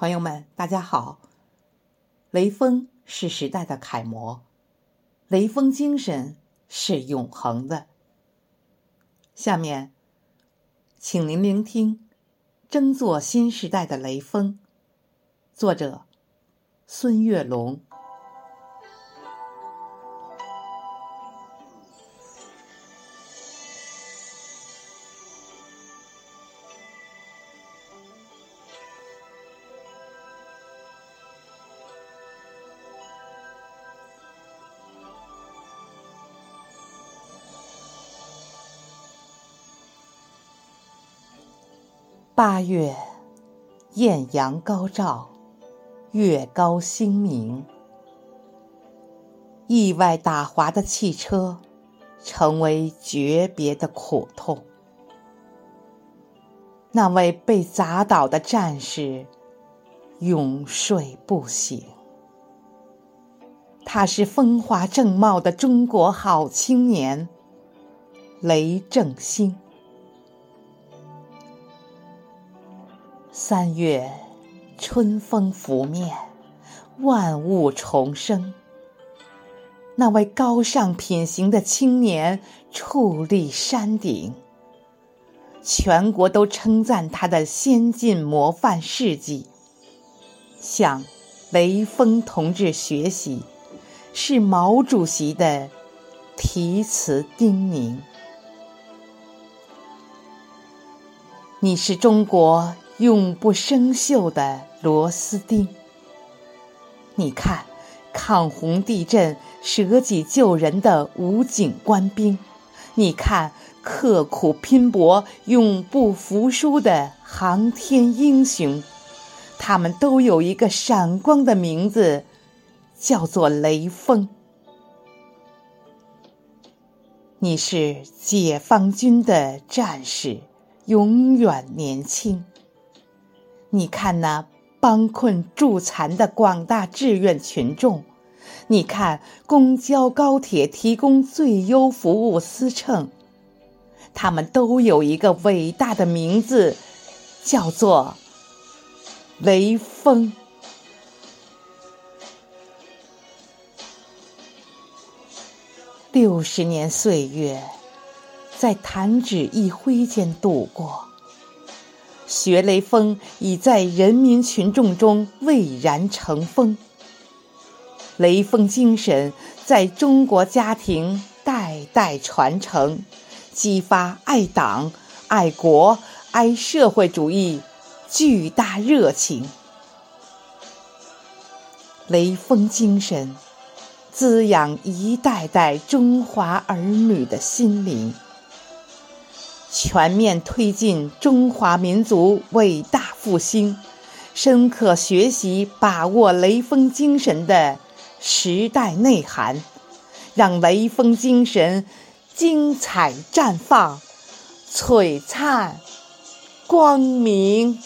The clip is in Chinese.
朋友们，大家好！雷锋是时代的楷模，雷锋精神是永恒的。下面，请您聆听《争做新时代的雷锋》，作者孙月龙。八月，艳阳高照，月高星明。意外打滑的汽车，成为诀别的苦痛。那位被砸倒的战士，永睡不醒。他是风华正茂的中国好青年，雷正兴。三月，春风拂面，万物重生。那位高尚品行的青年矗立山顶，全国都称赞他的先进模范事迹。向雷锋同志学习，是毛主席的题词叮咛。你是中国。永不生锈的螺丝钉。你看，抗洪地震舍己救人的武警官兵；你看，刻苦拼搏、永不服输的航天英雄。他们都有一个闪光的名字，叫做雷锋。你是解放军的战士，永远年轻。你看那帮困助残的广大志愿群众，你看公交高铁提供最优服务司乘，他们都有一个伟大的名字，叫做雷锋。六十年岁月，在弹指一挥间度过。学雷锋已在人民群众中蔚然成风，雷锋精神在中国家庭代代传承，激发爱党、爱国、爱社会主义巨大热情。雷锋精神滋养一代代中华儿女的心灵。全面推进中华民族伟大复兴，深刻学习把握雷锋精神的时代内涵，让雷锋精神精彩绽放、璀璨光明。